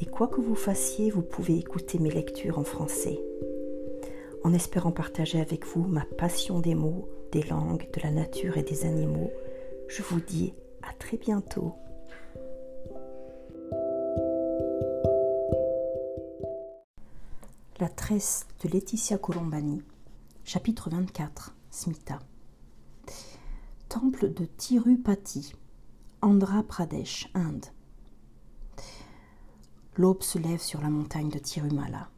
et quoi que vous fassiez, vous pouvez écouter mes lectures en français. En espérant partager avec vous ma passion des mots, des langues, de la nature et des animaux, je vous dis à très bientôt. La tresse de Laetitia Colombani, chapitre 24, Smita. Temple de Tirupati, Andhra Pradesh, Inde. L'aube se lève sur la montagne de Tirumala.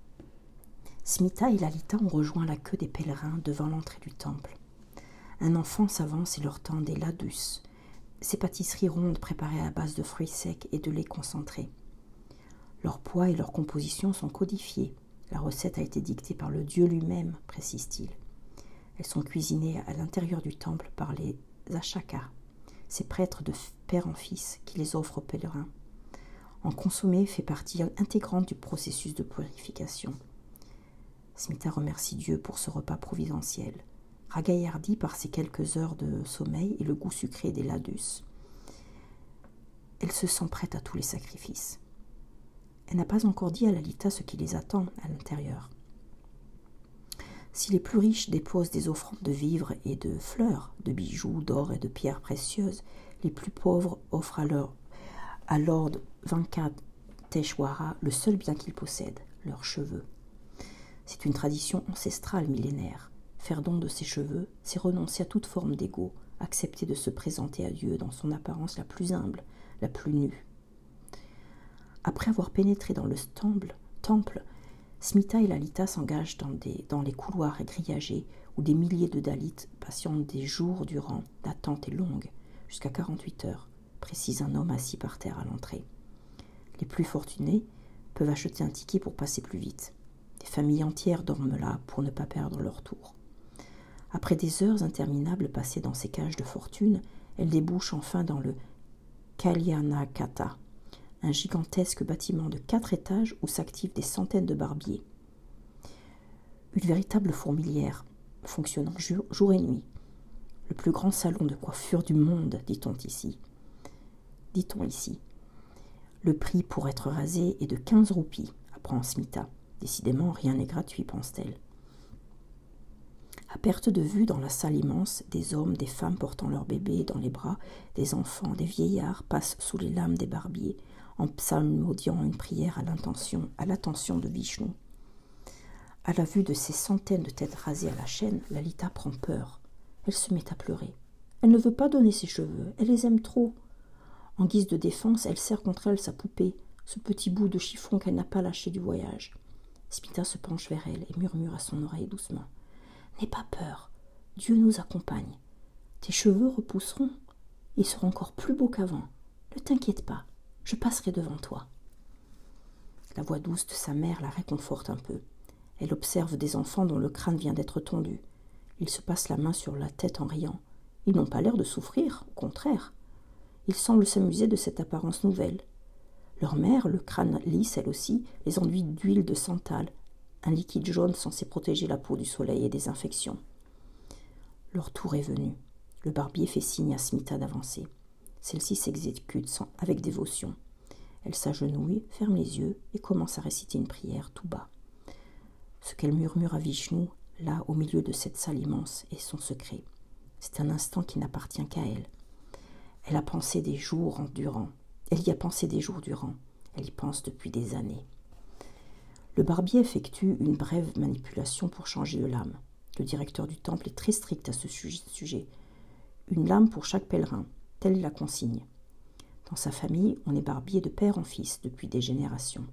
Smita et Lalita ont rejoint la queue des pèlerins devant l'entrée du temple. Un enfant s'avance et leur tend des ladus, ces pâtisseries rondes préparées à base de fruits secs et de lait concentré. Leur poids et leur composition sont codifiés. La recette a été dictée par le Dieu lui-même, précise-t-il. Elles sont cuisinées à l'intérieur du temple par les Achakas, ces prêtres de père en fils qui les offrent aux pèlerins en consommer fait partie intégrante du processus de purification. Smita remercie Dieu pour ce repas providentiel, ragaillardi par ses quelques heures de sommeil et le goût sucré des ladus. Elle se sent prête à tous les sacrifices. Elle n'a pas encore dit à Lalita ce qui les attend à l'intérieur. Si les plus riches déposent des offrandes de vivres et de fleurs, de bijoux, d'or et de pierres précieuses, les plus pauvres offrent alors à Lord Venkateshwara le seul bien qu'ils possèdent, leurs cheveux. C'est une tradition ancestrale millénaire. Faire don de ses cheveux, c'est renoncer à toute forme d'ego, accepter de se présenter à Dieu dans son apparence la plus humble, la plus nue. Après avoir pénétré dans le temple, temple Smita et Lalita s'engagent dans, les couloirs grillagés où des milliers de Dalits patientent des jours durant. L'attente est longue, jusqu'à 48 heures, précise un homme assis par terre à l'entrée. Les plus fortunés peuvent acheter un ticket pour passer plus vite. Des familles entières dorment là pour ne pas perdre leur tour. Après des heures interminables passées dans ces cages de fortune, elles débouchent enfin dans le Kalyanakata, un gigantesque bâtiment de quatre étages où s'activent des centaines de barbiers. Une véritable fourmilière, fonctionnant jour et nuit. Le plus grand salon de coiffure du monde, dit-on ici dit-on ici. Le prix pour être rasé est de quinze roupies, apprend Smita. Décidément, rien n'est gratuit, pense-t-elle. À perte de vue, dans la salle immense, des hommes, des femmes portant leurs bébés dans les bras, des enfants, des vieillards passent sous les lames des barbiers, en psalmodiant une prière à l'intention, à l'attention de Vishnu. À la vue de ces centaines de têtes rasées à la chaîne, Lalita prend peur. Elle se met à pleurer. Elle ne veut pas donner ses cheveux, elle les aime trop. En guise de défense, elle serre contre elle sa poupée, ce petit bout de chiffon qu'elle n'a pas lâché du voyage. Smita se penche vers elle et murmure à son oreille doucement. N'aie pas peur, Dieu nous accompagne. Tes cheveux repousseront, ils seront encore plus beaux qu'avant. Ne t'inquiète pas, je passerai devant toi. La voix douce de sa mère la réconforte un peu. Elle observe des enfants dont le crâne vient d'être tondu. Ils se passent la main sur la tête en riant. Ils n'ont pas l'air de souffrir, au contraire. Ils semblent s'amuser de cette apparence nouvelle. Leur mère, le crâne lisse elle aussi, les enduit d'huile de santal, un liquide jaune censé protéger la peau du soleil et des infections. Leur tour est venu. Le barbier fait signe à Smita d'avancer. Celle-ci s'exécute avec dévotion. Elle s'agenouille, ferme les yeux et commence à réciter une prière tout bas. Ce qu'elle murmure à Vishnu, là au milieu de cette salle immense, est son secret. C'est un instant qui n'appartient qu'à elle. Elle a pensé des jours en durant. Elle y a pensé des jours durant. Elle y pense depuis des années. Le barbier effectue une brève manipulation pour changer de lame. Le directeur du temple est très strict à ce sujet. Une lame pour chaque pèlerin, telle est la consigne. Dans sa famille, on est barbier de père en fils depuis des générations.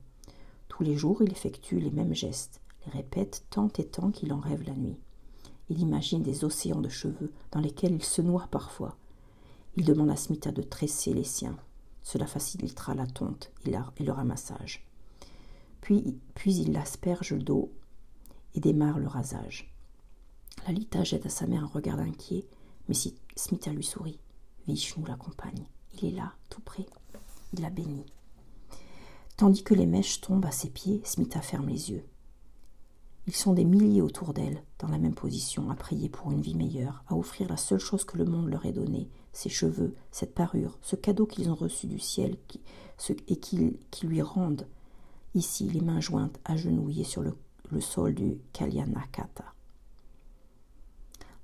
Tous les jours, il effectue les mêmes gestes, les répète tant et tant qu'il en rêve la nuit. Il imagine des océans de cheveux dans lesquels il se noie parfois, il demande à Smita de tresser les siens. Cela facilitera la tonte et, le ramassage. Puis, puis il l'asperge d'eau et démarre le rasage. Lalita jette à sa mère un regard inquiet, mais Smita lui sourit. Vishnu l'accompagne. Il est là, tout près. Il la bénit. Tandis que les mèches tombent à ses pieds, Smita ferme les yeux. Ils sont des milliers autour d'elle, dans la même position, à prier pour une vie meilleure, à offrir la seule chose que le monde leur ait donnée, ses cheveux, cette parure, ce cadeau qu'ils ont reçu du ciel et qui, lui rendent, ici, les mains jointes, agenouillées sur le, sol du Kalyanakata.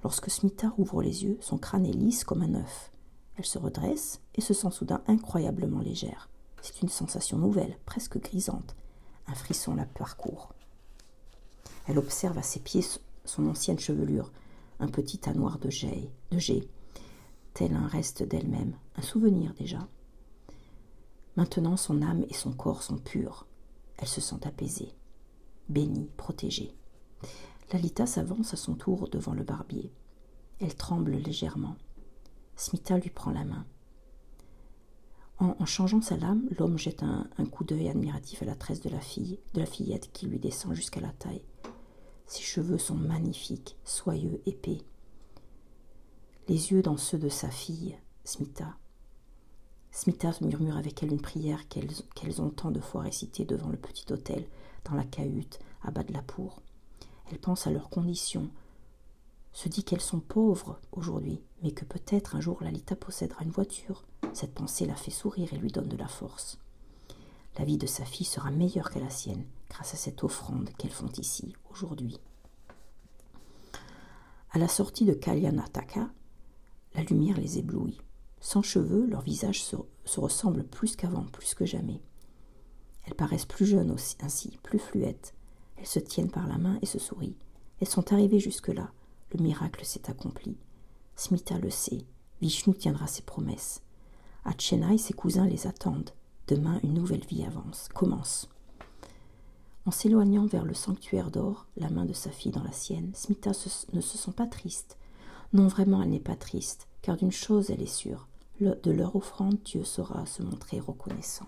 Lorsque Smita ouvre les yeux, son crâne est lisse comme un œuf. Elle se redresse et se sent soudain incroyablement légère. C'est une sensation nouvelle, presque grisante. Un frisson la parcourt. Elle observe à ses pieds son ancienne chevelure, un petit tas noir de jet, de tel un reste d'elle-même, un souvenir déjà. Maintenant son âme et son corps sont purs. Elle se sent apaisée, bénie, protégée. Lalita s'avance à son tour devant le barbier. Elle tremble légèrement. Smita lui prend la main. En, changeant sa lame, l'homme jette un, un coup d'œil admiratif à la tresse de la fille, de la fillette qui lui descend jusqu'à la taille. Ses cheveux sont magnifiques, soyeux, épais. Les yeux dans ceux de sa fille, Smita. Smita murmure avec elle une prière qu'elles ont tant de fois récitée devant le petit hôtel, dans la cahute, à bas de la pour. Elle pense à leurs conditions, se dit qu'elles sont pauvres aujourd'hui, mais que peut-être un jour Lalita possédera une voiture. Cette pensée la fait sourire et lui donne de la force. La vie de sa fille sera meilleure que la sienne grâce à cette offrande qu'elles font ici aujourd'hui. À la sortie de Kalyanataka, la lumière les éblouit. Sans cheveux, leurs visages se, ressemblent plus qu'avant, plus que jamais. Elles paraissent plus jeunes aussi, ainsi, plus fluettes. Elles se tiennent par la main et se sourient. Elles sont arrivées jusque-là. Le miracle s'est accompli. Smita le sait. Vishnu tiendra ses promesses. À Chennai, ses cousins les attendent. Demain, une nouvelle vie avance, commence. En s'éloignant vers le sanctuaire d'or, la main de sa fille dans la sienne, Smita ne se sent pas triste. Non, vraiment, elle n'est pas triste, car d'une chose elle est sûre, de leur offrande, Dieu saura se montrer reconnaissant.